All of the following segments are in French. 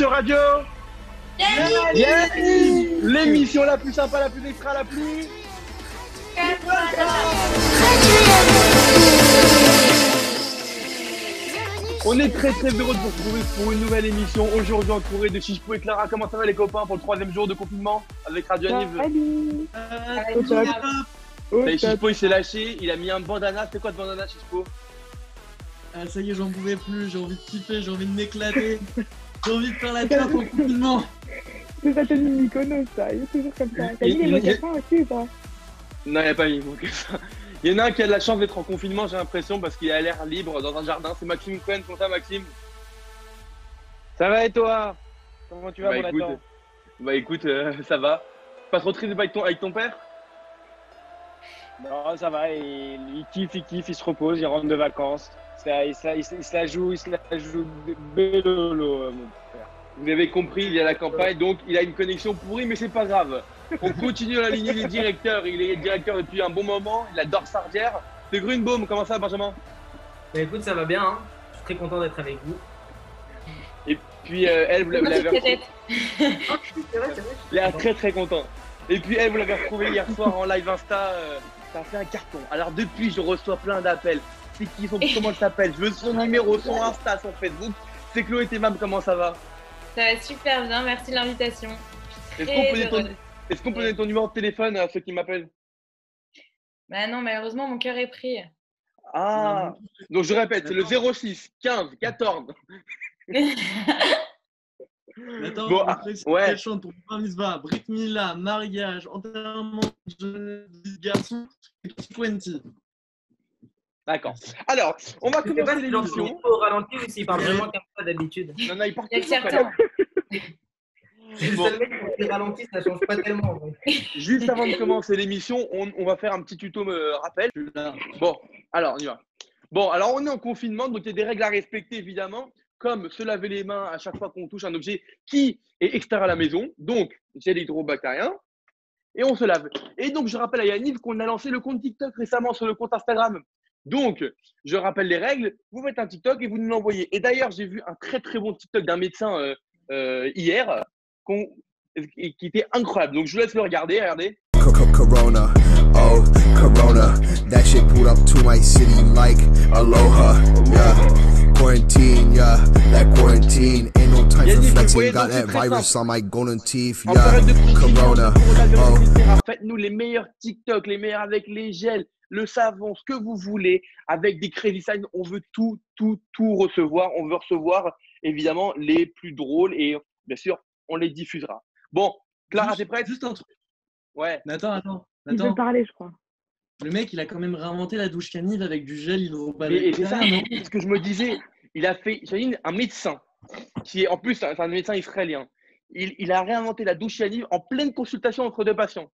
sur Radio. L'émission la plus sympa, la plus extra, la plus... On est très très heureux de vous retrouver pour une nouvelle émission. Aujourd'hui entouré de Chichpo et Clara. Comment ça va les copains pour le troisième jour de confinement avec Radio Yaniv Salut Salut, Chichpo il s'est lâché, il a mis un bandana. C'était quoi ce bandana Chichpo? Ah, ça y est, j'en pouvais plus, j'ai envie de kiffer, j'ai envie de m'éclater, j'ai envie de faire la tête au confinement. C'est sa tenue Mykonos, ça. Il est toujours comme ça. T'as Il- mis les mocassins aussi ou pas? Non, il a pas mis mon que ça. Il y en a un qui a de la chance d'être en confinement, j'ai l'impression, parce qu'il a l'air libre dans un jardin. C'est Maxime Cohen, comment ça Maxime? Ça va et toi? Comment tu vas, bah, écoute, bah écoute, euh, ça va. Pas trop triste avec ton, avec ton père? Non, ça va, il, il kiffe, il kiffe, il se repose, il rentre de vacances. Ça, il, se la, il, se- il se la joue, il se la joue bellolo, euh, mon père. Vous avez compris, il est à la campagne, donc il a une connexion pourrie, mais c'est pas grave. On continue la lignée des directeurs. Il est directeur depuis un bon moment. Il adore Sardière. C'est Grunbaum, comment ça, Benjamin? Bah écoute, ça va bien, hein. je suis très content d'être avec vous. Et puis euh, elle, vous l'avez Petite retrouvée. tête. C'est vrai, c'est vrai. Il est très très content. Et puis elle, vous l'avez retrouvé hier soir en live Insta. euh, ça a fait un carton. Alors depuis, je reçois plein d'appels. C'est qui son, Comment elle s'appelle Je veux son numéro, son Insta, son Facebook. C'est Chloé Temam, comment ça va Ça va super bien, merci de l'invitation. Est-ce qu'on peut donner ton, qu'on peut donner ton numéro de téléphone à ceux qui m'appellent Bah non, malheureusement, mon cœur est pris. Ah Donc je répète, c'est le 06 15 14. Attends, Bon, on ah, ouais. qu'elle chante pour Mitzvah, Brit Mila, mariage, enterrement, jeune garçon et 20. D'accord. Alors, on va commencer l'émission. au ralenti ou s'il parle vraiment comme ça d'habitude. Non, non, il part Il y a toujours que comme certains. ça. C'est le Bon. seul mec qui ralenti, ça change pas tellement. donc. Juste avant de commencer l'émission, on, on va faire un petit tuto me rappel. Bon, alors on y va. Bon, alors on est en confinement, donc il y a des règles à respecter évidemment, comme se laver les mains à chaque fois qu'on touche un objet qui est extérieur à la maison, donc gel hydrobactérien, et on se lave. Et donc je rappelle à Yannick qu'on a lancé le compte TikTok récemment sur le compte Instagram. Donc, je rappelle les règles, vous faites un TikTok et vous nous l'envoyez. Et d'ailleurs, j'ai vu un très très bon TikTok d'un médecin euh, euh, hier et qui était incroyable. Donc je vous laisse le regarder, regardez. Co- co- Corona, oh Corona, that shit pulled up to my city like aloha, yeah. Quarantine, yeah, that quarantine ain't no time for flexing. Got that virus on my golden teeth, yeah. Corona, oh. Faites-nous les meilleurs TikTok, les meilleurs avec les gels, le savon, ce que vous voulez, avec des crédits sign. On veut tout, tout, tout recevoir. On veut recevoir évidemment les plus drôles et bien sûr, on les diffusera. Bon, Clara, t'es prête? Juste un truc. Ouais. Nathan, attends, Il veut attends. parler, je crois. Le mec, il a quand même réinventé la douche canine avec du gel Et, et hydrobactérien. c'est ça, non? Ce que je me disais. Il a fait, j'imagine, un médecin qui est en plus c'est un médecin israélien. Il, il a réinventé la douche Yannick en pleine consultation entre deux patients.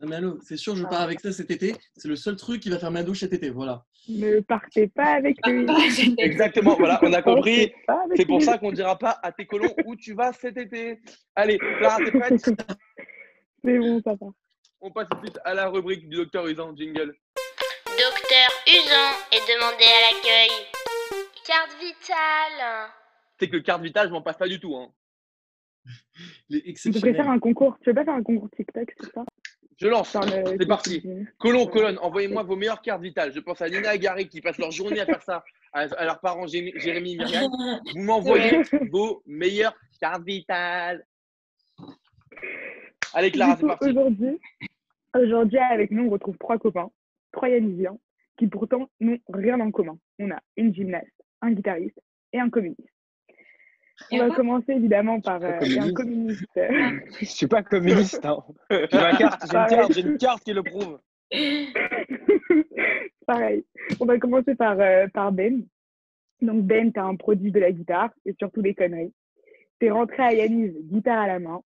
Non, mais allô, c'est sûr, je pars avec ça cet été. C'est le seul truc qui va faire ma douche cet été, voilà. Ne partez pas avec lui. Exactement, voilà, on a compris. C'est pour lui. ça qu'on ne dira pas à tes colons où tu vas cet été. Allez, Clara, t'es prête? C'est bon, ça va. On passe tout de suite à la rubrique du docteur Usan, jingle. Docteur Usan est demandé à l'accueil. Carte vitale. C'est que carte vitale, je m'en passe pas du tout. Hein. Devrait exceptionnel. faire un concours. Tu veux pas faire un concours TikTok, c'est ça? Je lance. C'est parti. Colon, colonne, envoyez-moi vos meilleures cartes vitales. Je pense à Nina et Gary qui passent leur journée à faire ça, à, à leurs parents Jérémy et Myriam. Vous m'envoyez vos meilleures cartes vitales. Allez, Clara, c'est parti. Aujourd'hui, aujourd'hui, avec nous, on retrouve trois copains, trois Yannisiens, qui pourtant n'ont rien en commun. On a une gymnaste, un guitariste et un communiste. On va commencer évidemment par euh, un communiste. communiste. Je suis pas communiste. Hein. J'ai ma carte, j'ai une carte, j'ai une carte qui le prouve. Pareil. On va commencer par, euh, par Ben. Donc Ben, tu un produit de la guitare et surtout des conneries. Tu es rentré à Yanis, guitare à la main,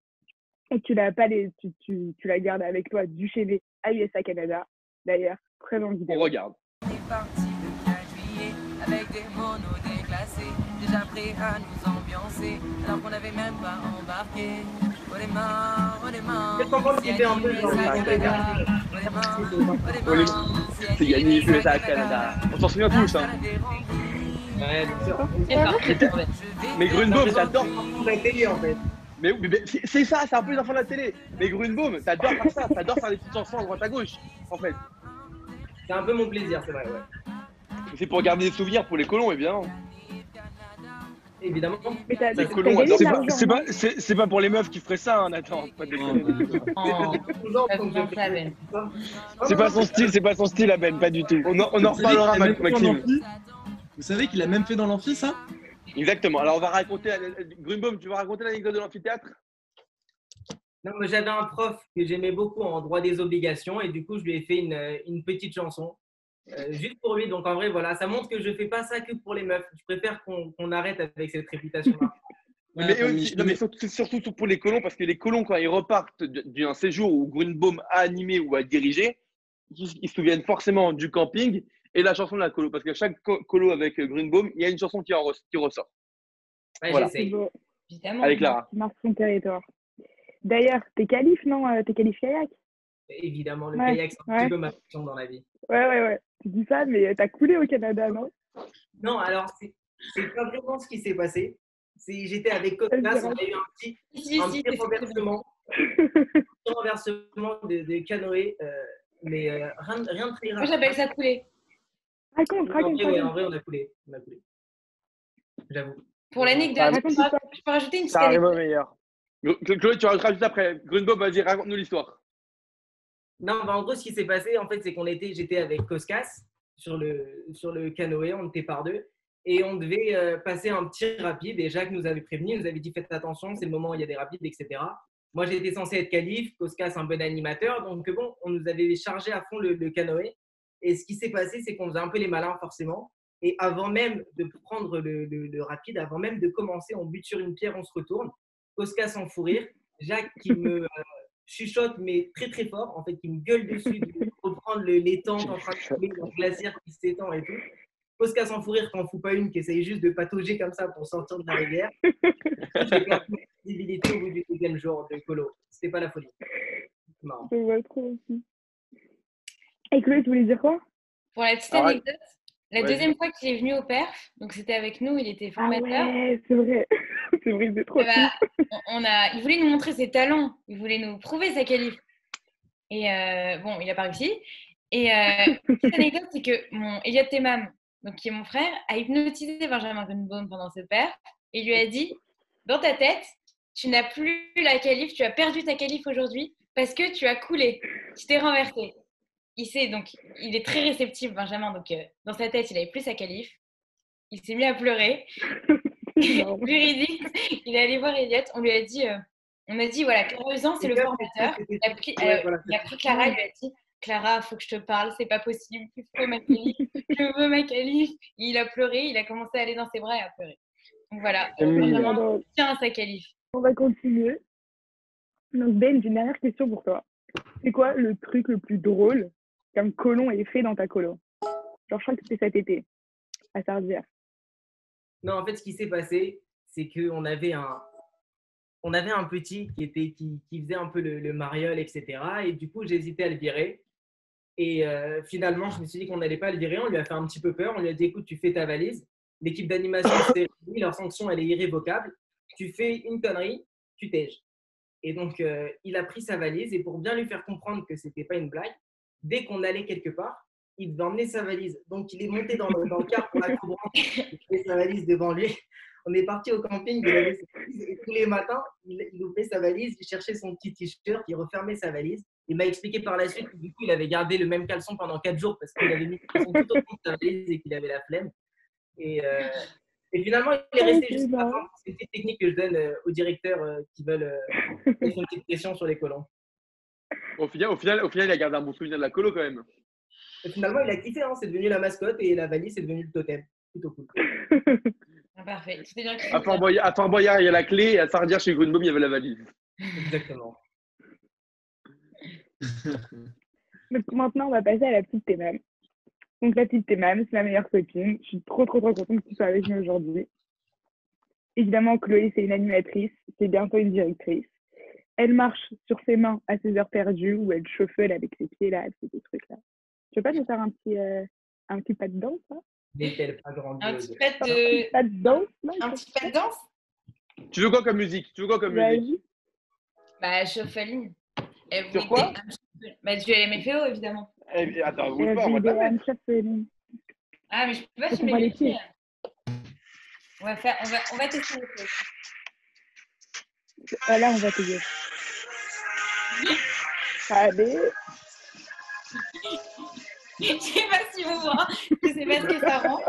et tu l'as pas les, tu, tu, tu la gardes avec toi du chez à USA Canada. D'ailleurs, très On vidéo. regarde. On est parti le 15 juillet avec des monos déclassés, déjà prêts à nous ambiancer, alors qu'on n'avait même pas embarqué. Oh oh un peu on les Oh les- mains, C'est gagné USA Canada. On s'en souvient tous. Hein. Ouais, bien sûr. Mais Grunbaum, C'est t'adores. la télé en fait. Mais, c'est c'est ça, c'est un peu les enfants de la télé. Mais Grunbaum, t'adores faire ça, t'adores faire des petites chansons à droite à gauche, en fait. C'est un peu mon plaisir, c'est vrai, ouais. C'est pour garder des souvenirs pour les colons, évidemment. Adorent. C'est pas, pas, c'est, c'est pas pour les meufs qui feraient ça, hein, Nathan. Oh, Ben. C'est pas son style, c'est pas son style, à Ben, pas du tout. On en, on en reparlera, Maxime. Vous savez qu'il a même fait dans l'amphi, ça? Exactement. Alors, on va raconter. Grunbaum, tu vas raconter l'anecdote de l'amphithéâtre? Non, mais j'avais un prof que j'aimais beaucoup en droit des obligations et du coup, je lui ai fait une, une petite chanson. Euh, juste pour lui, donc en vrai, voilà, ça montre que je fais pas ça que pour les meufs. Je préfère qu'on qu'on arrête avec cette réputation-là. Ouais, mais, non, surtout, surtout pour les colons, parce que les colons, quand ils repartent d'un séjour où Grunbaum a animé ou a dirigé, ils, ils se souviennent forcément du camping et la chanson de la colo. Parce que chaque co- colo avec euh, Grunbaum, il y a une chanson qui, en qui ressort. Ouais, Voilà. C'est j'essaye. beau. Évidemment. Avec Clara. qui marque son territoire. D'ailleurs, t'es qualif, non euh, T'es qualif kayak? Évidemment, le Ouais, kayak, c'est un ouais. petit peu ma passion dans la vie. Ouais, ouais, ouais. Tu dis ça, mais t'as coulé au Canada, non? Non, alors, c'est pas vraiment ce qui s'est passé. C'est- J'étais avec Vas-y, Costas, on a eu un petit, Si, un si, petit c'est- renversement. renversement de, de canoë, euh, mais euh, rien, rien de très grave. Moi, j'appelle ça couler. Raconte, En raconte, vrai, ouais, en raconte. vrai, on a coulé. On a coulé. J'avoue. Pour l'anecdote, je peux ra- je peux rajouter une petite Ça arrive au anecdote. meilleur. Chlo- Chloé, tu rajouteras juste après. Grunbaum, vas-y, raconte-nous l'histoire. Non, bah, en gros, ce qui s'est passé, en fait, c'est qu'on était, j'étais avec Koskas sur le, sur le canoë, on était par deux, et on devait euh, passer un petit rapide. Et Jacques nous avait prévenu, nous avait dit faites attention, c'est le moment où il y a des rapides, etc. Moi, j'étais censé être qualif, Koskas un bon animateur, donc bon, on nous avait chargé à fond le, le canoë. Et ce qui s'est passé, c'est qu'on faisait un peu les malins, forcément. Et avant même de prendre le, le- rapide, avant même de commencer, on bute sur une pierre, on se retourne. Koskas en fou rire. Jacques qui me euh, chuchote, mais très très fort, en fait, qui me gueule dessus, de reprendre le, les tentes en train de couler, le glaciaire qui s'étend et tout. Koskas en fou rire quand fout pas une, qui essaye juste de patauger comme ça pour sortir de la rivière. J'ai perdu ma visibilité au bout du deuxième jour de colo. C'était pas la folie. C'est marrant. Je vois trop aussi. Et Chloé, tu voulais dire quoi? Pour la petite Ah ouais. anecdote, la Ouais. deuxième fois qu'il est venu au perf, donc c'était avec nous, il était Ah formateur. ouais, c'est vrai. c'est vrai, c'est trop Eh ben, on- a, il voulait nous montrer ses talents, il voulait nous prouver sa qualif. Et euh, bon, il n'a pas réussi. Et euh, petite anecdote, c'est que mon Elliot Temam, donc qui est mon frère, a hypnotisé Benjamin Grunbaum pendant ce perf et lui a dit Dans ta tête, tu n'as plus la qualif, tu as perdu ta qualif aujourd'hui parce que tu as coulé, tu t'es renversé. Il sait donc, il est très réceptif, Benjamin, donc euh, dans sa tête, il avait plus sa qualif. Il s'est mis à pleurer. Véridique, il est allé voir Elliot. On lui a dit, euh, on a dit voilà, Clara c'est le formateur. c'était- Il a, pris, Ouais, euh, voilà, Clara, il lui a dit Clara, faut que je te parle, c'est pas possible, il faut ma qualif, je veux ma qualif. Et il a pleuré, il a commencé à aller dans ses bras et à pleurer. Donc voilà. Benjamin tient à sa qualif. on va continuer. Donc Ben, j'ai une dernière question pour toi. C'est quoi le truc le plus drôle qu'un colon ait fait dans ta colo Genre, je crois que c'était cet été, à Sardière. Non, en fait, ce qui s'est passé, c'est qu'on avait un, on avait un petit qui, était, qui, qui faisait un peu le, le mariole, etc. Et du coup, j'hésitais à le virer. Et euh, finalement, je me suis dit qu'on n'allait pas le virer. On lui a fait un petit peu peur. On lui a dit écoute, tu fais ta valise. L'équipe d'animation s'est réunie. Leur sanction, elle est irrévocable. Tu fais une connerie, tu tèges. Et donc, euh, il a pris sa valise. Et pour bien lui faire comprendre que c'était pas une blague, dès qu'on allait quelque part, il devait emmener sa valise. Donc, il est monté dans le, dans le car pour la couvrance. Il avait sa valise devant lui. On est parti au camping, il avait sa valise, et tous les matins, il, il ouvrait sa valise, il cherchait son petit t-shirt, il refermait sa valise. Il m'a expliqué par la suite que du coup, il avait gardé le même caleçon pendant 4 jours parce qu'il avait mis caleçon tout au fond de sa valise et qu'il avait la flemme. Et, euh, et finalement, il est resté fin. C'est une technique que je donne euh, aux directeurs euh, qui veulent mettre une petite pression sur les colons. Au final, au, final, au final, il a gardé un bon souvenir de la colo quand même. Et finalement, il a kiffé, hein, c'est devenu la mascotte et la valise, c'est devenu le totem. Plutôt cool. Ah, parfait. C'était bien que À Fort Boyard, à Fort Boyard, il y a la clé. Et à Sardière, chez Grunbaum, il y avait la valise. Exactement. Donc maintenant, on va passer à la petite Thémam. Donc la petite Thémam, c'est ma meilleure copine. Je suis trop, trop, trop contente que tu sois avec nous aujourd'hui. Évidemment, Chloé, c'est une animatrice, c'est bientôt une directrice. Elle marche sur ses mains à ses heures perdues ou elle chauffe avec ses pieds là, elle fait des trucs là. Tu veux pas nous faire un petit, euh, un petit pas de danse là? N'est-elle pas Un grandiose petit pas de, Pas de danse, là un petit pas de danse? Tu veux quoi comme musique? Tu veux quoi comme musique? Vas-y. Bah. Et vous Sur quoi? un Bah, du LMFAO, évidemment. Eh, Attends, vous pas, on va la mettre. Shuffling. Ah, mais je peux pas filmer les pieds. On va, faire, on, va, on va tester les pieds. Ah, là, on va payer. Allez. Je sais pas si vous voyez, je sais pas ce que ça rend.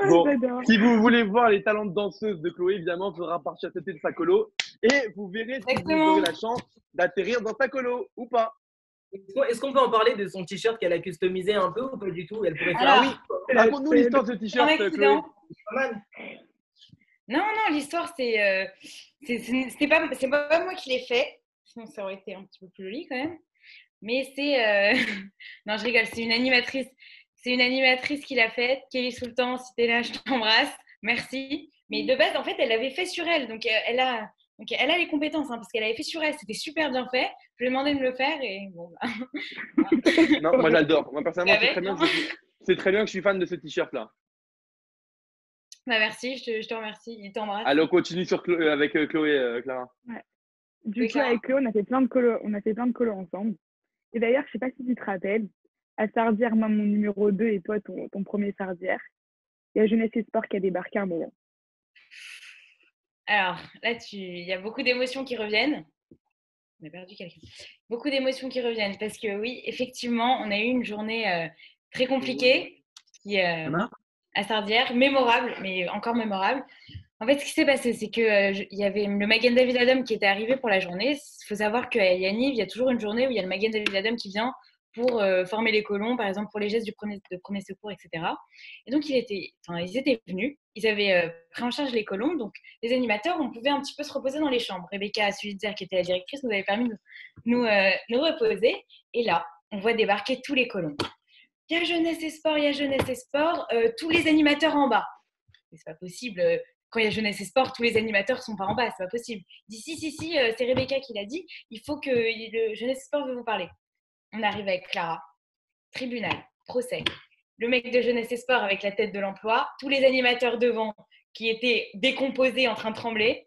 Ah, Bon. Si vous voulez voir les talents de danseuse de Chloé, évidemment, il faudra partir têter de sa colo. Et vous verrez si vous aurez la chance d'atterrir dans sa colo ou pas. Est-ce qu'on- peut en parler de son t-shirt qu'elle a customisé un peu ou pas du tout? Elle pourrait faire Alors, oui. Raconte-nous l'histoire de ce t-shirt, mal. Non, non, l'histoire, c'est. euh, c'est- pas, c'est pas moi qui l'ai fait. Sinon, ça aurait été un petit peu plus joli quand même. Mais c'est. euh, non, je rigole, c'est une animatrice. C'est une animatrice qui l'a faite. Kelly Sultan, si t'es là, je t'embrasse. Merci. Mais de base, en fait, elle l'avait fait sur elle. Donc, euh, elle a. Donc, elle a les compétences hein, parce qu'elle avait fait sur elle, c'était super bien fait. Je lui ai demandé de me le faire et bon, bah, Non, moi j'adore. Moi personnellement, c'est très, bien que je très bien que je suis fan de ce t-shirt-là. bah, merci, je te, je te remercie. Il t'embrasse. Allez, on continue sur Chlo- avec euh, Chloé, euh, Clara. Du C'est coup, avec Chloé, on a fait plein de colos, on a fait plein de colos ensemble. Et d'ailleurs, je sais pas si tu te rappelles, à Sardière, moi, mon numéro 2 et toi, ton, ton premier Sardière, il y a Jeunesse et Sport qui a débarqué un moment. Alors, là, tu... il y a beaucoup d'émotions qui reviennent. On a perdu quelqu'un. Beaucoup d'émotions qui reviennent parce que oui, effectivement, on a eu une journée euh, très compliquée qui, euh, à Sardière, mémorable, mais encore mémorable. En fait, ce qui s'est passé, c'est que euh, il y avait le Magen David Adam qui était arrivé pour la journée. Il faut savoir qu'à Yaniv, il y a toujours une journée où il y a le Magen David Adam qui vient pour euh, former les colons, par exemple pour les gestes de premier secours, etc. Et donc, il était, enfin, ils étaient venus, ils avaient euh, pris en charge les colons. Donc, les animateurs, on pouvait un petit peu se reposer dans les chambres. Rebecca Sulitzer, qui était la directrice, nous avait permis de nous, euh, nous reposer. Et là, on voit débarquer tous les colons. Il y a jeunesse et sport, il y a jeunesse et sport, tous les animateurs en bas. Mais c'est pas possible. Quand il y a jeunesse et sport, tous les animateurs sont pas en bas, c'est pas possible. Dit si, si, si, c'est Rebecca qui l'a dit, il faut que le jeunesse et sport veut vous parler. On arrive avec Clara, tribunal, procès. Le mec de jeunesse et sport avec la tête de l'emploi, tous les animateurs devant qui étaient décomposés en train de trembler.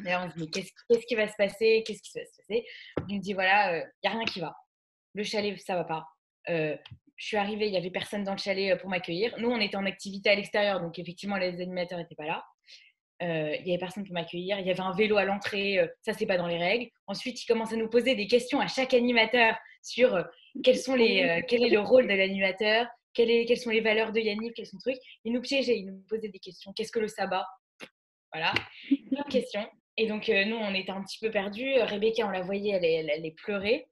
D'ailleurs, on se dit, qu'est-ce qui va se passer? Qu'est-ce qui va se passer? Il me dit, voilà, il n'y a rien qui va. Le chalet, ça va pas. Euh, je suis arrivée, il n'y avait personne dans le chalet euh, pour m'accueillir. Nous, on était en activité à l'extérieur, donc effectivement, les animateurs n'étaient pas là. Euh, il n'y avait personne pour m'accueillir. Il y avait un vélo à l'entrée, euh, ça, c'est pas dans les règles. Ensuite, il commence à nous poser des questions à chaque animateur sur euh, quels sont les, euh, quel est le rôle de l'animateur, quelles sont les valeurs de Yannick, quels sont les trucs. Il nous piégeait, il nous posait des questions. Qu'est-ce que le sabbat? Voilà, plein de questions. Et donc, euh, nous, on était un petit peu perdus. Rebecca, on la voyait, elle, elle, elle pleurait.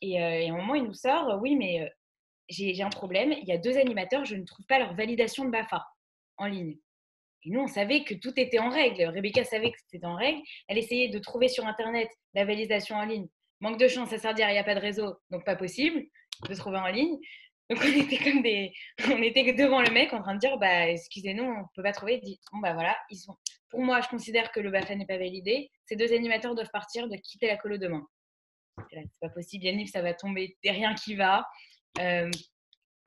Et, et à un moment, il nous sort, oui, mais j'ai un problème. Il y a deux animateurs, je ne trouve pas leur validation de BAFA en ligne. Et nous, on savait que tout était en règle. Rebecca savait que c'était en règle. Elle essayait de trouver sur Internet la validation en ligne. Manque de chance, à Sardière, il n'y a pas de réseau, donc pas possible de trouver en ligne. Donc on était comme des, on était devant le mec en train de dire, bah excusez-nous, on peut pas trouver. Bon bah voilà, ils sont. Pour moi, je considère que le BAFA n'est pas validé. Ces deux animateurs doivent partir, doivent quitter la colo demain. C'est pas possible, Yannick, ça va tomber, a rien qui va. Euh,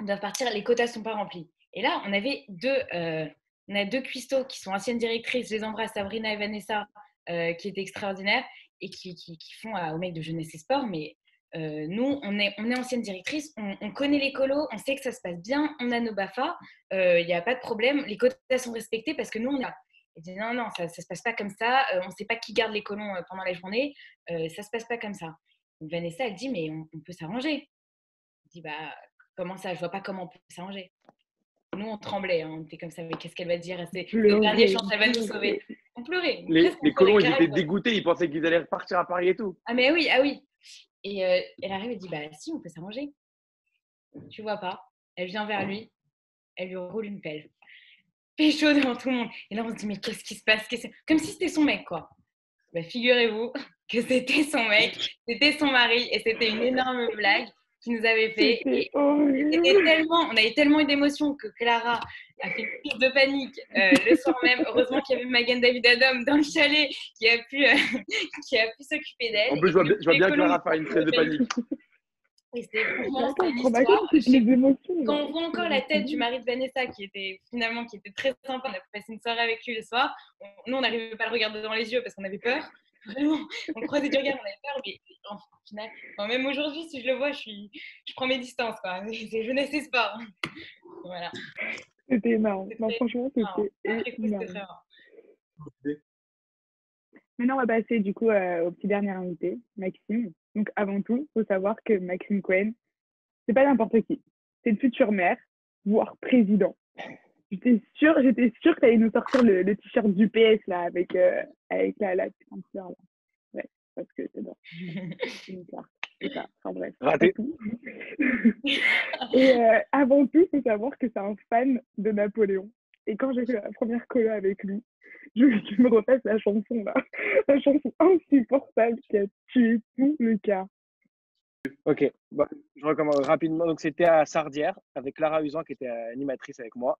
ils doivent partir, les quotas sont pas remplis. Et là, on avait deux, euh, on a deux cuistots qui sont anciennes directrices, je les embrasse, Sabrina et Vanessa, euh, qui étaient extraordinaires et qui, qui, qui font à- au mec de jeunesse et sport. Mais euh, nous, on est, on est anciennes directrices, on, on connaît les colos, on sait que ça se passe bien, on a nos BAFA, euh, il n'y a pas de problème, les quotas sont respectés parce que nous, on a. Dit non, non, ça ne se passe pas comme ça, euh, on ne sait pas qui garde les colons euh, pendant la journée, euh, ça ne se passe pas comme ça. Donc Vanessa, elle dit, mais on, on peut s'arranger. Je dis, bah, comment ça? Je vois pas comment on peut s'arranger. Nous, on tremblait, hein, on était comme ça, mais qu'est-ce qu'elle va dire? C'est le dernier chance, elle va nous sauver. On pleurait. Les, on colons, ils étaient dégoûtés, ils pensaient qu'ils allaient repartir à Paris et tout. Ah mais oui, ah oui. Et euh, elle arrive et dit, bah si, on peut s'arranger. Tu vois pas. Elle vient vers lui, elle lui roule une pelle. Pécho devant tout le monde. Et là, on se dit, mais qu'est-ce qui se passe? Comme si c'était son mec, quoi. Bah, figurez-vous que c'était son mec, c'était son mari, et c'était une énorme blague. Qui nous avait fait. Et tellement, on avait tellement eu d'émotions que Clara a fait une crise de panique euh, le soir même. Heureusement qu'il y avait Magan David Adam dans le chalet qui a pu, euh, qui a pu s'occuper d'elle. En plus, je vois, bien- je vois bien que Clara faire une crise de panique. Et c'était c'était une histoire. Quand on voit encore la tête du mari de Vanessa, qui était finalement qui était très sympa, on a passé une soirée avec lui le soir. On- nous, on n'arrivait pas à le regarder dans les yeux parce qu'on avait peur. Vraiment, on croisait du regard, on avait peur, mais en final, enfin, même aujourd'hui, si je le vois, je, suis, je prends mes distances. quoi. C'est jeunesse et sport. Voilà. C'était énorme. Non, franchement, marrant. c'était rare. Maintenant, on va passer du coup euh, au petit dernier invité, Maxime. Donc, avant tout, il faut savoir que Maxime Cohen, c'est pas n'importe qui. C'est le futur maire, voire président. J'étais sûre, j'étais sûre que tu allais nous sortir le, le t-shirt du PS là, avec, euh, avec la, la petite fleur là. Ouais, parce que c'est bon. C'est une fleur. C'est ça. Enfin bref. Raté. Et euh, avant tout, il faut savoir que c'est un fan de Napoléon. Et quand j'ai fait la première colo avec lui, je veux qu'il me refasse la chanson là. La chanson insupportable qui a tué tout le cas. Ok, bah, je recommence rapidement. Donc, c'était à Sardière avec Clara Usan qui était animatrice avec moi.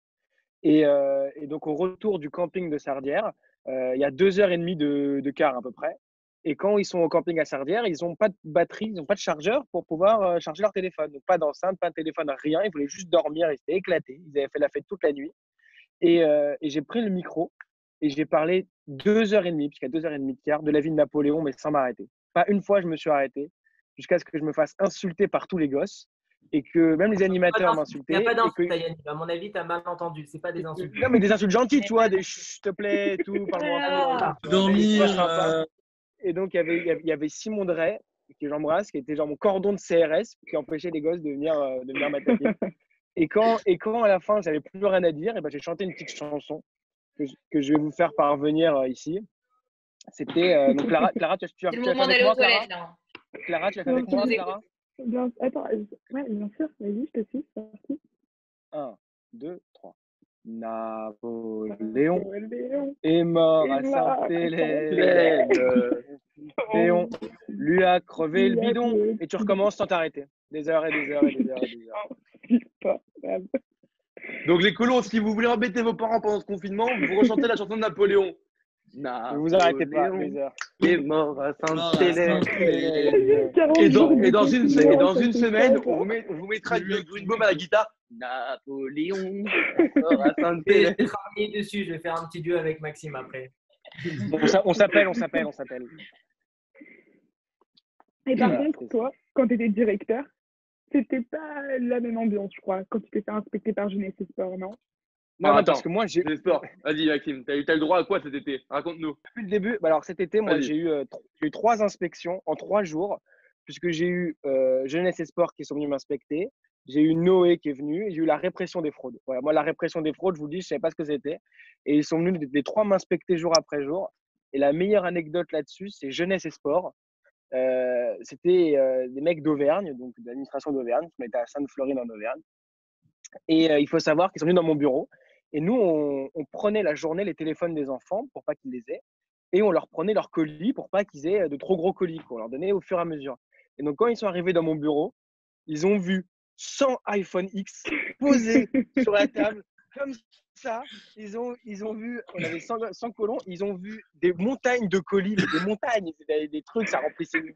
Et, euh, et donc, au retour du camping de Sardière, euh, il y a deux heures et demie de, de car à peu près. Et quand ils sont au camping à Sardière, ils n'ont pas de batterie, ils n'ont pas de chargeur pour pouvoir euh, charger leur téléphone. Donc, pas d'enceinte, pas de téléphone, rien. Ils voulaient juste dormir, ils étaient éclatés. Ils avaient fait la fête toute la nuit. Et, j'ai pris le micro et j'ai parlé deux heures et demie, puisqu'il y a deux heures et demie de car, de la vie de Napoléon, mais sans m'arrêter. Pas une fois, je me suis arrêté jusqu'à ce que je me fasse insulter par tous les gosses et que même les animateurs Il m'insultaient. n'y a pas et d'insulte, que- Yannick. À mon avis, tu as mal entendu. C'est pas des insultes. Non, mais des insultes gentilles, tu vois, des s'il te plaît, tout, parle-moi un peu. Ah. Dormir. euh, Et donc, il y avait, il y avait- il y avait Simon Drey, que j'embrasse, qui était genre mon cordon de CRS, qui empêchait les gosses de venir, euh, de venir m'attaquer. Et quand, et quand à la fin, j'avais plus rien à dire, et ben, j'ai chanté une petite chanson que je, que je vais vous faire parvenir euh, ici. C'était. euh, donc, Clara, Clara, tu, tu, tu as fait avec moi, Clara. Clara, tu as fait avec moi, Clara Bien, attends, ouais, bien sûr, vas-y, je te suis. c'est parti. 1, 2, 3. Napoléon Napoléon. est mort est à Saint-Hélène. Léon lui a crevé le bidon. Et tu recommences sans t'arrêter. Des heures et des heures et des heures et des heures. Insupportable. Donc, les colons, si vous voulez embêter vos parents pendant ce confinement, vous rechantez la chanson de Napoléon. Ne vous arrêtez pas, des Napoléon heures. est mort à. 40 Et dans, et dans une, et dans une semaine, on vous, met, on vous mettra une Greenbaum à la guitare. Napoléon mort à Je vais Sainte-Hélène. je vais travailler dessus. Je vais faire un petit duo avec Maxime après. On s'a- On s'appelle, on s'appelle, on s'appelle. Et par Voilà, contre, toi, quand tu étais directeur, c'était pas la même ambiance, je crois, quand tu t'es fait inspecter par Jeunesse et Sport, non? Non, Ah, non, attends. parce que moi, j'ai, sports. Vas-y, Maxime, t'as eu, eu le droit à quoi cet été? Raconte-nous. depuis le début, bah alors cet été, moi, j'ai eu, euh, eu trois inspections en trois jours, puisque j'ai eu euh, Jeunesse et Sport qui sont venus m'inspecter, j'ai eu Noé qui est venu, et j'ai eu la répression des fraudes. Voilà, moi, la répression des fraudes, je vous le dis, je savais pas ce que c'était. Et ils sont venus les, les trois m'inspecter jour après jour. Et la meilleure anecdote là-dessus, c'est Jeunesse et Sport. Euh, c'était euh, des mecs d'Auvergne, donc de l'administration d'Auvergne, qui m'étaient à Sainte-Florine en Auvergne. Et euh, il faut savoir qu'ils sont venus dans mon bureau. Et nous, on, on prenait la journée les téléphones des enfants pour pas qu'ils les aient. Et on leur prenait leurs colis pour pas qu'ils aient de trop gros colis. quoi. On leur donnait au fur et à mesure. Et donc, quand ils sont arrivés dans mon bureau, ils ont vu 100 iPhone X posés sur la table, comme ça. Ils ont, ils ont vu, on avait 100, 100 colons, ils ont vu des montagnes de colis, des montagnes, des trucs, ça remplissait, une-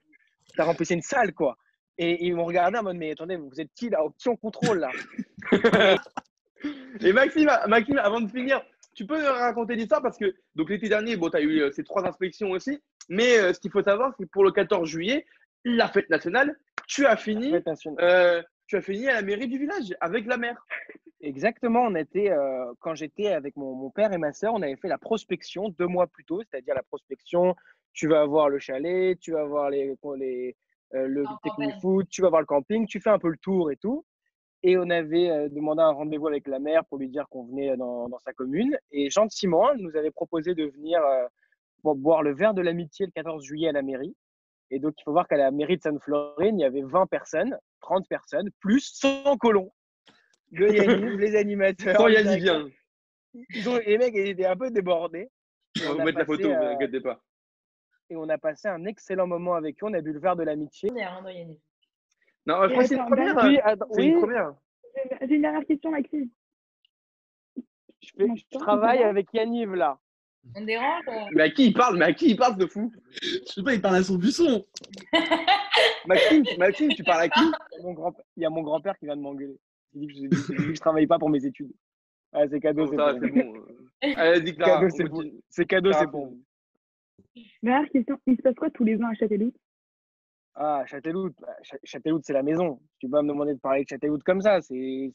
ça remplissait une salle, quoi. Et, et ils m'ont regardé en mode, mais attendez, vous êtes qui là Qui on contrôle là? Et Maxime, Maxime, avant de finir, tu peux nous raconter l'histoire parce que donc l'été dernier, bon, tu as eu euh, ces trois inspections aussi. Mais euh, ce qu'il faut savoir, c'est que pour le 14 juillet, la fête nationale, tu as fini, nationale. euh, tu as fini à la mairie du village avec la maire. Exactement, on était, euh, quand j'étais avec mon, mon père et ma sœur, on avait fait la prospection deux mois plus tôt, c'est-à-dire la prospection, tu vas voir le chalet, tu vas voir les, les, euh, le En technique campagne. foot, tu vas voir le camping, tu fais un peu le tour et tout. Et on avait euh, demandé un rendez-vous avec la maire pour lui dire qu'on venait dans, dans sa commune. Et gentiment, elle nous avait proposé de venir euh, pour boire le verre de l'amitié le 14 juillet à la mairie. Et donc, il faut voir qu'à la mairie de Sainte-Florine, il y avait 20 personnes, 30 personnes, plus 100 colons. Le les animateurs. Quand directeur. vient, Ils ont, les mecs ils étaient un peu débordés. On va on vous a mettre la photo, vous euh, inquiétez pas. Et on a passé un excellent moment avec eux. On a bu le verre de l'amitié. Hein, dans Yannick. Non, je crois que c'est une première. Ben, Oui, attends, C'est une oui, première. J'ai une- dernière question, Maxime. je, fais- travaille avec Yaniv là. On dérange euh Mais à qui il parle? Mais à qui il parle de fou? Je sais pas, il parle à son buisson. Maxime, tu- Maxime, tu parles à qui? Il y a mon grand- Il y a mon grand-père qui vient de m'engueuler. Il dit que je, dit que je travaille pas pour mes études. Ah, c'est cadeau, Bon, c'est bon. Allez, dis Clara. Cadeau, on c'est cadeau, c'est vous. Dernière question. Il se passe quoi tous les ans à Châteloup Ah, Châteloup, bah, Ch- Châteloup, c'est la maison. Tu peux pas me demander de parler de Châteloup comme ça.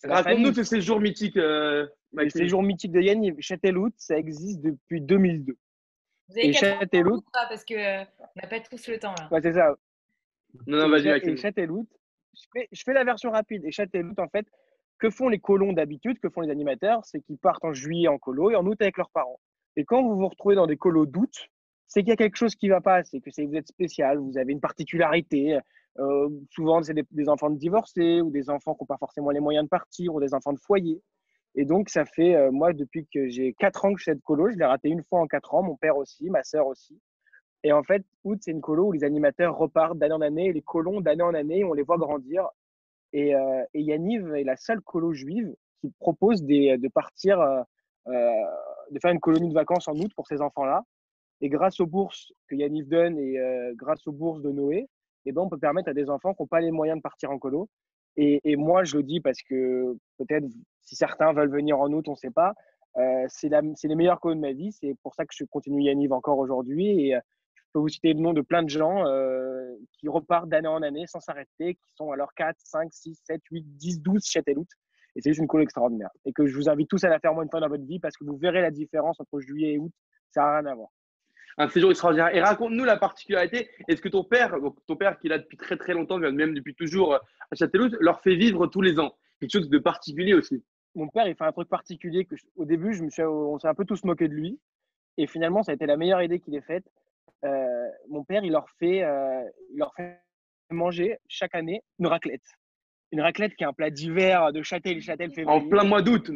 Raconte-nous ce séjour mythique, euh, Le séjour mythique de Yaniv. Châteloup, ça existe depuis 2002. Vous avez Et Châteloup Parce qu'on n'a pas tous le temps là. Ouais, c'est ça. Non, non, vas-y, Maxime. Et Châteloup, je fais, je fais la version rapide. Et Châteloup, en fait, que font les colons d'habitude, que font les animateurs, c'est qu'ils partent en juillet en colo et en août avec leurs parents. Et quand vous vous retrouvez dans des colos d'août, c'est qu'il y a quelque chose qui ne va pas, c'est que vous êtes spécial, vous avez une particularité. Euh, souvent, c'est des, enfants de divorcés ou des enfants qui n'ont pas forcément les moyens de partir ou des enfants de foyer. Et donc, ça fait, euh, moi, depuis que j'ai 4 ans que je fais de colo, je l'ai raté une fois en 4 ans, mon père aussi, ma sœur aussi. Et en fait, août, c'est une colo où les animateurs repartent d'année en année, les colons d'année en année, on les voit grandir. Et, euh, Yaniv est la seule colo juive qui propose de partir, euh, de faire une colonie de vacances en août pour ces enfants-là. Et grâce aux bourses que Yaniv donne et euh, grâce aux bourses de Noé, eh ben, on peut permettre à des enfants qui n'ont pas les moyens de partir en colo. Et, moi, je le dis parce que peut-être si certains veulent venir en août, on ne sait pas. Euh, c'est les meilleurs colos de ma vie. C'est pour ça que je continue Yaniv encore aujourd'hui. Et euh, je peux vous citer le nom de plein de gens euh, qui repartent d'année en année sans s'arrêter, qui sont alors 4, 5, 6, 7, 8, 10, 12 Châteloup. Et c'est juste une colo extraordinaire. Et que je vous invite tous à la faire moins une fois dans votre vie parce que vous verrez la différence entre juillet et août. Ça n'a rien à voir. Un séjour extraordinaire. Et raconte-nous la particularité. Est-ce que ton père, donc ton père qui est là depuis très très longtemps, même depuis toujours euh, à Châteloup, leur fait vivre tous les ans Quelque chose de particulier aussi? mon père, il fait un truc particulier que je- au début, je me suis, on s'est un peu tous moqué de lui. Et finalement, ça a été la meilleure idée qu'il ait faite. Euh, mon père, il leur, fait, euh, il leur fait manger chaque année une raclette. Une raclette qui est un plat d'hiver de châtel, châtel février. En plein mois d'août.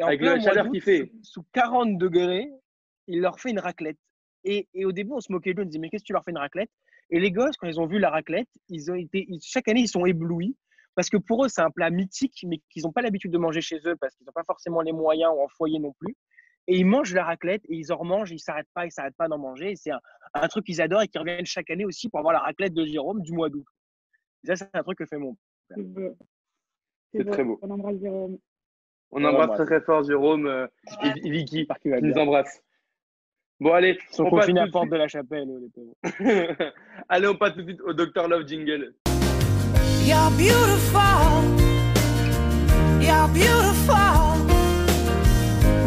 Avec la chaleur qu'il fait. Sous, sous 40 degrés, il leur fait une raclette. Et, et au début, on se moquait de lui, on disait, mais qu'est-ce que tu leur fais une raclette? Et les gosses, quand ils ont vu la raclette, ils ont été, ils- chaque année, ils sont éblouis. Parce que pour eux, c'est un plat mythique, mais qu'ils n'ont pas l'habitude de manger chez eux parce qu'ils n'ont pas forcément les moyens ou en foyer non plus. Et ils mangent la raclette et ils en remangent, et ils ne s'arrêtent pas, ils ne s'arrêtent pas d'en manger. Et c'est un, un truc qu'ils adorent et qui reviennent chaque année aussi pour avoir la raclette de Jérôme du mois d'août. Et ça, c'est un truc que fait mon C'est très beau. On embrasse Jérôme. On embrasse très très fort Jérôme euh, et, et Vicky qui nous bien. Bon, allez, Ils sont on passe confinés à tout de Porte suite- de la Chapelle, eux, les pauvres. allez, on passe tout de suite au Dr Love Jingle. You're beautiful. You're beautiful.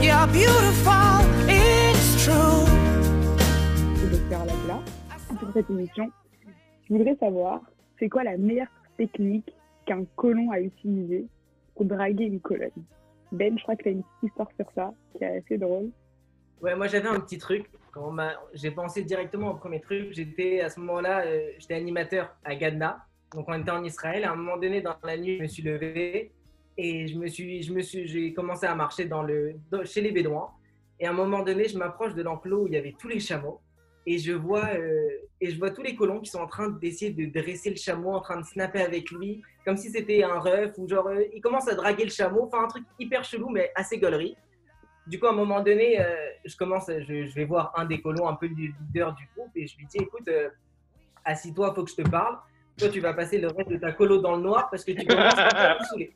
You're beautiful. It's true. le docteur Labla. Pour cette émission, je voudrais savoir, c'est quoi la meilleure technique qu'un colon a utilisée pour draguer une colonne? Ben, je crois que tu as une petite histoire sur ça qui est assez drôle. Ouais, moi j'avais un petit truc. Quand j'ai pensé directement au premier truc. J'étais à ce moment-là, euh, j'étais animateur à Gadna. Donc on était en Israël. À un moment donné, dans la nuit, je me suis levé et je me suis, je me suis, j'ai commencé à marcher dans le, chez les Bédouins. Et à un moment donné, je m'approche de l'enclos où il y avait tous les chameaux et je vois, euh, et je vois tous les colons qui sont en train d'essayer de dresser le chameau, en train de snapper avec lui, comme si c'était un ref ou genre, euh, ils commencent à draguer le chameau. Enfin, un truc hyper chelou, mais assez gaulerie. Du coup, à un moment donné, euh, je commence, je, je vais voir un des colons, un peu le leader du groupe, et je lui dis, écoute, euh, assis-toi, faut que je te parle. Toi, tu vas passer le reste de ta colo dans le noir parce que tu commences à me saouler.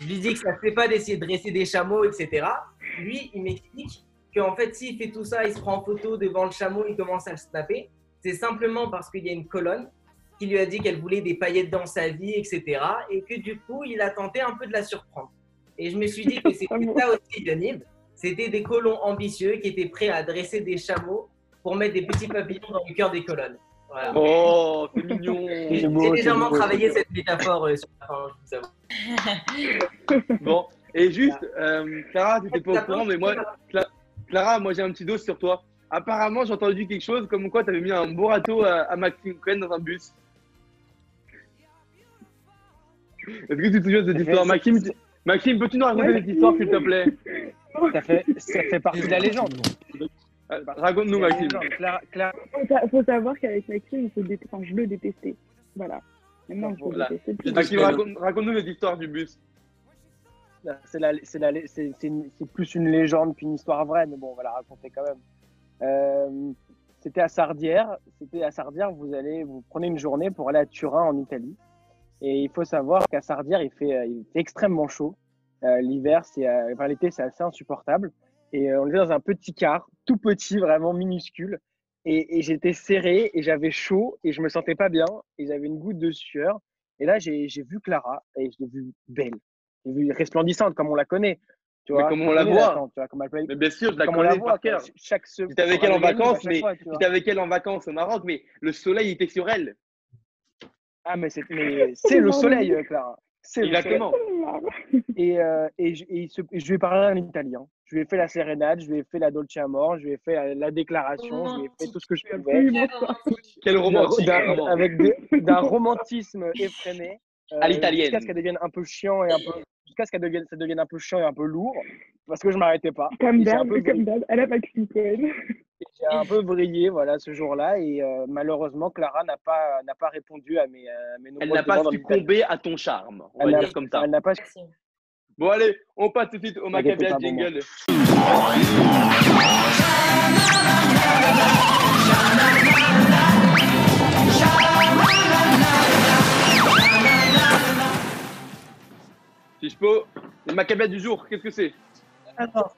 Je lui dis que ça ne fait pas d'essayer de dresser des chameaux, etc. Lui, il m'explique qu'en fait, s'il fait tout ça, il se prend en photo devant le chameau, il commence à le snapper. C'est simplement parce qu'il y a une colonne qui lui a dit qu'elle voulait des paillettes dans sa vie, etc. Et que du coup, il a tenté un peu de la surprendre. Et je me suis dit que c'était ça aussi, Yannick. C'était des colons ambitieux qui étaient prêts à dresser des chameaux pour mettre des petits papillons dans le cœur des colonnes. Voilà. Oh, c'est mignon. J'ai légèrement beau. travaillé cette métaphore euh, sur la fin, je vous avoue. Bon, et juste, euh, Clara, tu n'étais pas au courant, mais moi, Cla- Clara, moi j'ai un petit dos sur toi. Apparemment, j'ai entendu quelque chose comme quoi tu avais mis un beau râteau à, à Maxime Cohen dans un bus. Est-ce que tu te souviens de cette histoire? Maxime, tu- Maxime peux-tu nous raconter cette histoire, s'il te plaît? Ça fait, ça fait partie de la légende. Euh, Raconte-nous, Maxime. Clara- Clara- Il faut, sa- faut savoir qu'avec Maxime, il se dé- enfin, je le détestais. Voilà. Maintenant, je Voilà. Ah, Hakim, raconte- raconte-nous cette histoire du bus. C'est plus une légende qu'une histoire vraie, mais bon, on va la raconter quand même. Euh, c'était à Sardière. C'était à Sardière. Vous allez, vous prenez une journée pour aller à Turin en Italie. Et il faut savoir qu'à Sardière, il fait, euh, il fait extrêmement chaud. Euh, L'hiver, c'est, euh, enfin l'été, c'est assez insupportable. Et euh, on était dans un petit car, tout petit, vraiment minuscule. Et, et j'étais serré et j'avais chaud et je me sentais pas bien et j'avais une goutte de sueur. Et là, j'ai vu Clara et je l'ai vue belle. Je l'ai vue resplendissante comme on la connaît. Tu Mais vois, comme tu on la connais voit. tu vois, comme elle Mais bien sûr, je la comme on la connais voit par cœur. Chaque. J'étais avec elle en vacances, mais j'étais avec elle en vacances au Maroc, mais le soleil était sur elle. Ah, mais c'est mais c'est le soleil, euh, Clara. C'est le Exactement. soleil. Et, euh, et, je, et il se- et je lui ai parlé en italien. Je lui ai fait la sérénade, je lui ai fait la dolce amor, je lui ai fait la, la déclaration, je lui ai fait tout ce que je pouvais. Quel romantique. Avec d'un romantisme effréné. euh, À l'italienne. Jusqu'à ce qu'elle devienne un peu chiant et un peu. Jusqu'à ce qu'elle devienne, ça devienne un peu chiant et un peu lourd. Parce que je m'arrêtais pas. Comme d'hab, comme d'hab, elle a pas que poème. J'ai un peu vrillé voilà, ce jour-là et euh, malheureusement Clara n'a pas, n'a pas répondu à mes, euh, à mes Elle n'a pas succombé à ton charme. On Elle va dire comme ça. Elle n'a pas. Bon, allez, on passe tout de suite au moi. jingle. Si je peux, le Maccabéa du jour, qu'est-ce que c'est? Alors,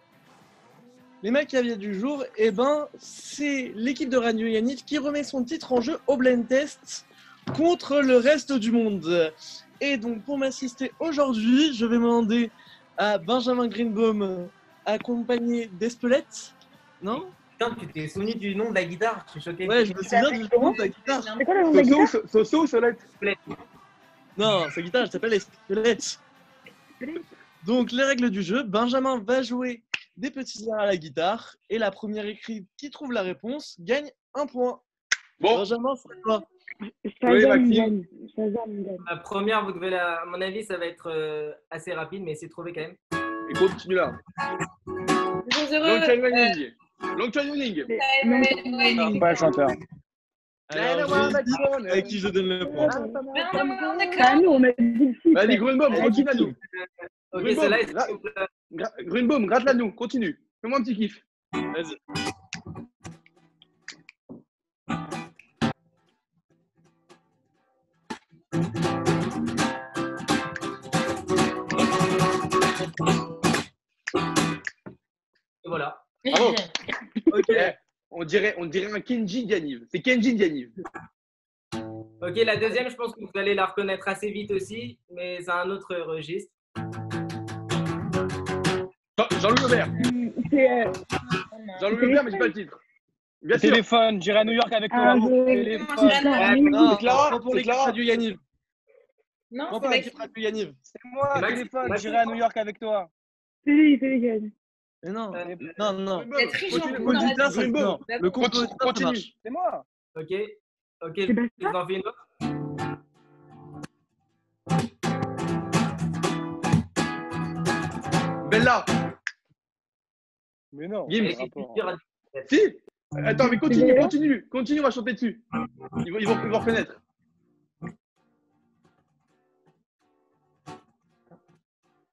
les Maccabées du jour, eh ben, c'est l'équipe de Radio Yannick qui remet son titre en jeu au Blend Test contre le reste du monde. Et donc, pour m'assister aujourd'hui, je vais demander à Benjamin Greenbaum, accompagné d'Espelette. Non? Putain, tu t'es souvenu du nom de la guitare, je suis choqué. Ouais, je me souviens du nom de la guitare. C'est quoi le nom de la Soso, guitare? So- Soso ou Solette Non, sa guitare, elle s'appelle Espelette. Donc, les règles du jeu Benjamin va jouer des petits airs à la guitare et la première écrite qui trouve la réponse gagne un point. Bon, Benjamin, c'est Oui, Maxime. gagne. La première, vous devez la. À mon avis, ça va être euh, assez rapide, mais essayez de trouver quand même. et continue là. Long time running. Long time running. Ah, pas chanteur. À qui je donne le point Ah, nous, on a dit le titre. Vas-y, Grunbaum, a continue dit à nous. Ok, celle-là, Gra- Grunbaum, gratte-la nous, continue. Fais-moi un petit kiff. Vas-y. Et voilà. Bravo. Ok. On dirait, on dirait un Kenji Dianiv. C'est Kenji Dianiv. Ok, la deuxième, je pense que vous allez la reconnaître assez vite aussi, mais c'est un autre registre. Jean- Jean-Louis Aubert. C'est euh, Jean-Louis Aubert, mais j'ai pas le titre. Bien sûr. Téléphone, j'irai à New York avec. Téléphone. Ah, Non, Clara, pas pour l'équipe Clara. Radio Yaniv. Non, c'est pour l'équipe Maxime. Radio Yaniv. C'est moi, C'est Max- téléphone, j'irai à New York avec toi. C'est lui, c'est lui. Mais non, Euh, non, non. Le compositeur, Continue. C'est moi. Ok, ok, je vous en fais une autre. Bella. Mais non. Rapport. Si. Attends, mais continue, continue. Continue, on va chanter dessus. Ils vont, ils vont, ils vont reconnaître.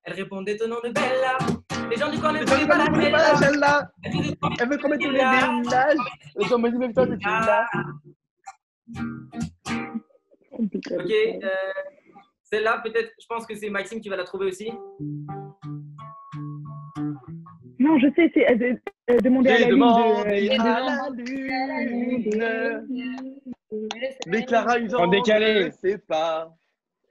Elle répondait au nom de Bella. Les gens du coin ne Mais voulaient pas la pas la Bella. celle-là. Elle veut commettre tous les villages. Les gens me disent même ça, c'est là. Ok, euh, celle-là, peut-être, je pense que c'est Maxime qui va la trouver aussi. Non, je sais, c'est euh, euh, demander à la lune demandé de... à la lune. Mais Clara, ils En ont décalé. Je sais pas.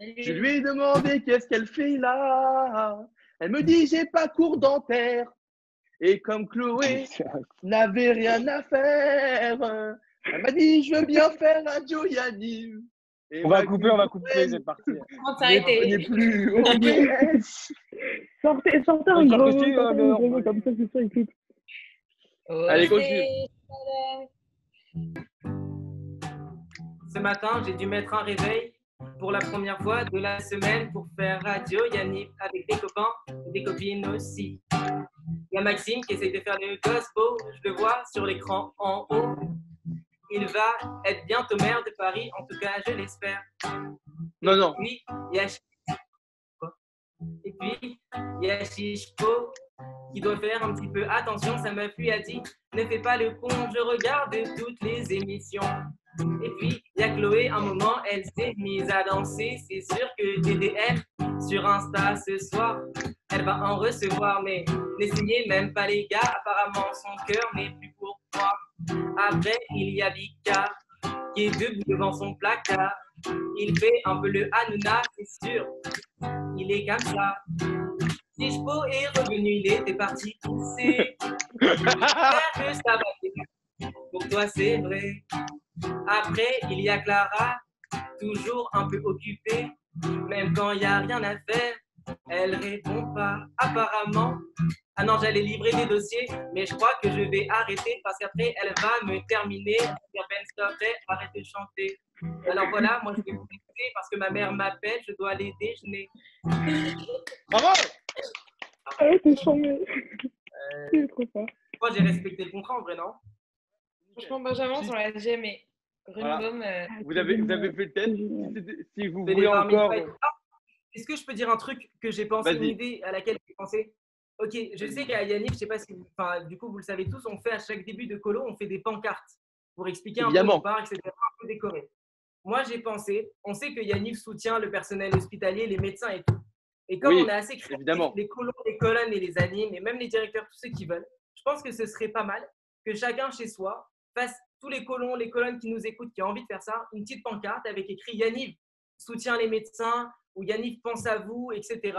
Je lui ai demandé qu'est-ce qu'elle fait là. Elle me dit j'ai pas cours dentaire. Et comme Chloé n'avait rien à faire, elle m'a dit je veux bien faire un Joyani. Et On va couper, on va couper cette partie. Comment n'est t'arrêter plus. Sortez, sortez un gros, comme ça, c'est il clique. Allez, continue. Ce matin, j'ai dû mettre un réveil pour la première fois de la semaine pour faire radio Yannick avec des copains et des copines aussi. Il y a Maxime qui essaie de faire le gospel, je le vois sur l'écran en haut. Il va être bientôt maire de Paris, en tout cas je l'espère. Non, non. puis, il y a Et puis, il y a Chichpo qui doit faire un petit peu attention. Sa meuf lui a dit Ne fais pas le con, je regarde toutes les émissions. Et puis, il y a Chloé, un moment, elle s'est mise à danser. C'est sûr que DDM sur Insta ce soir, elle va en recevoir. Mais n'essayez même pas, les gars. Apparemment, son cœur n'est plus pour moi. Après, il y a Vika qui est debout devant son placard. Il fait un peu le Hanouna, c'est sûr. Il est comme ça. Tishpo est revenu, il était parti pousser. Ça va. Pour toi, c'est vrai. Après, il y a Clara, toujours un peu occupée. Même quand il n'y a rien à faire, elle répond pas. Apparemment, ah non, j'allais livrer des dossiers, mais je crois que je vais arrêter parce qu'après, elle va me terminer. Ben, arrête de chanter. Alors voilà, moi, je vais vous écouter parce que ma mère m'appelle, je dois aller déjeuner. Bravo Ah, c'est chambé. Euh, C'est trop fort. moi, j'ai respecté le contrat, en vrai, non? Franchement, Benjamin, on l'a déjà. Grunbaum, euh, Vous avez, vous avez fait le test. Si, vous voulez encore. Ah, Est-ce que je peux dire un truc que j'ai pensé, une idée à laquelle j'ai pensé? Ok, je sais qu'à Yannick, je sais pas si, vous- enfin, du coup, vous le savez tous, on fait à chaque début de colo, on fait des pancartes pour expliquer un peu on part, etc., un peu décoré. Moi, j'ai pensé, on sait que Yannick soutient le personnel hospitalier, les médecins et tout. Et comme Oui, on est assez évidemment. les colos, les colonnes et les animes, et même les directeurs, tous ceux qui veulent, je pense que ce serait pas mal que chacun chez soi fasse tous les colons, les colonnes qui nous écoutent, qui ont envie de faire ça, une petite pancarte avec écrit Yanniv soutient les médecins ou Yanniv pense à vous, etc.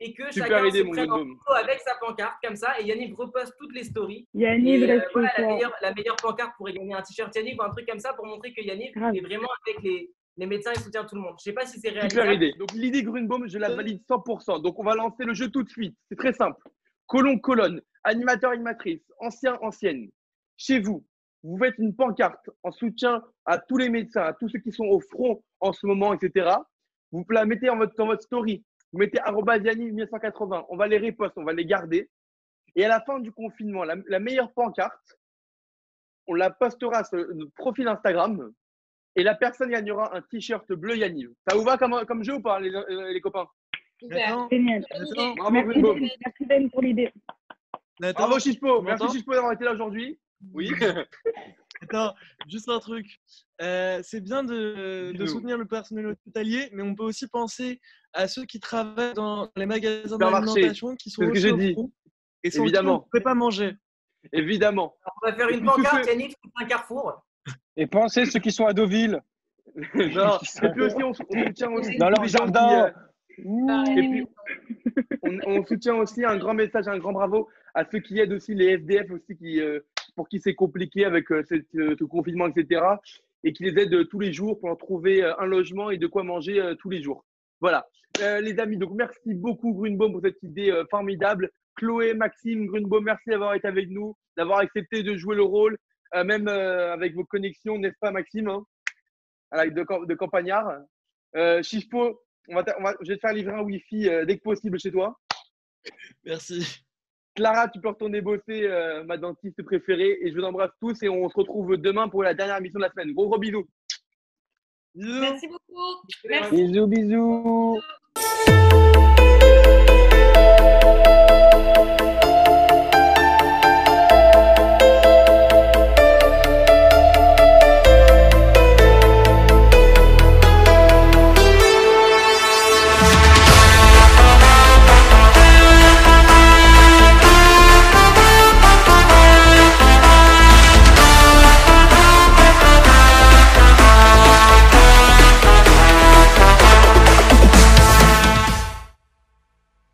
Et que Super chacun idée, se prenne en photo avec sa pancarte comme ça et Yanniv reposte toutes les stories. Yannick, Et, euh, voilà, la, meilleure, la meilleure pancarte pourrait gagner un t-shirt Yanniv ou un truc comme ça pour montrer que Grave. est vraiment avec les, les médecins et soutient tout le monde. Je sais pas si c'est Super réalisable. idée. Donc l'idée Grunbaum, je la valide 100%. Donc on va lancer le jeu tout de suite. C'est très simple. Colon, colonne, animateur, animatrice, ancien, ancienne. Chez vous, vous faites une pancarte en soutien à tous les médecins, à tous ceux qui sont au front en ce moment, etc. Vous la mettez en votre, dans votre story. Vous mettez Yanniv 1980. On va les repost, on va les garder. Et à la fin du confinement, la, la meilleure pancarte, on la postera sur notre profil Instagram et la personne gagnera un t-shirt bleu Yanniv. Ça vous va comme, comme jeu ou pas, les, les copains? Nathan, Génial. Nathan, Bravo, Merci. Ben, merci Ben pour l'idée. Bravo Chispo. Merci Chispo d'avoir été là aujourd'hui. Oui. Attends, juste un truc. Euh, c'est bien de, soutenir le personnel hospitalier, mais on peut aussi penser à ceux qui travaillent dans les magasins d'alimentation qui sont C'est ce que aussi j'ai au dit. front et Évidemment. on ne pourrait pas manger. Évidemment. On va faire une pancarte ceux- Yanniv soutient Carrefour. Et pensez ceux qui sont à Deauville, non. Et puis aussi, on, on soutient aussi dans leur jardin. euh, Pareil. Et puis, on, on soutient aussi un grand message, un grand bravo à ceux qui aident aussi les SDF aussi qui, euh, pour qui c'est compliqué avec euh, euh, ce confinement, etc. Et qui les aident euh, tous les jours pour leur trouver un logement et de quoi manger tous les jours. Voilà. Les amis, donc merci beaucoup Grunbaum pour cette idée formidable. Chloé, Maxime, Grunbaum, merci d'avoir été avec nous, d'avoir accepté de jouer le rôle, même avec vos connexions, n'est-ce pas Maxime hein? Avec de, cam- de campagnard. On va, je vais te faire livrer un Wi-Fi dès que possible chez toi. Merci. Clara, tu peux retourner bosser, euh, ma dentiste préférée. Et je vous embrasse tous et on se retrouve demain pour la dernière émission de la semaine. Gros gros bisous. Bisous. Merci beaucoup. Merci. Bisous, bisous.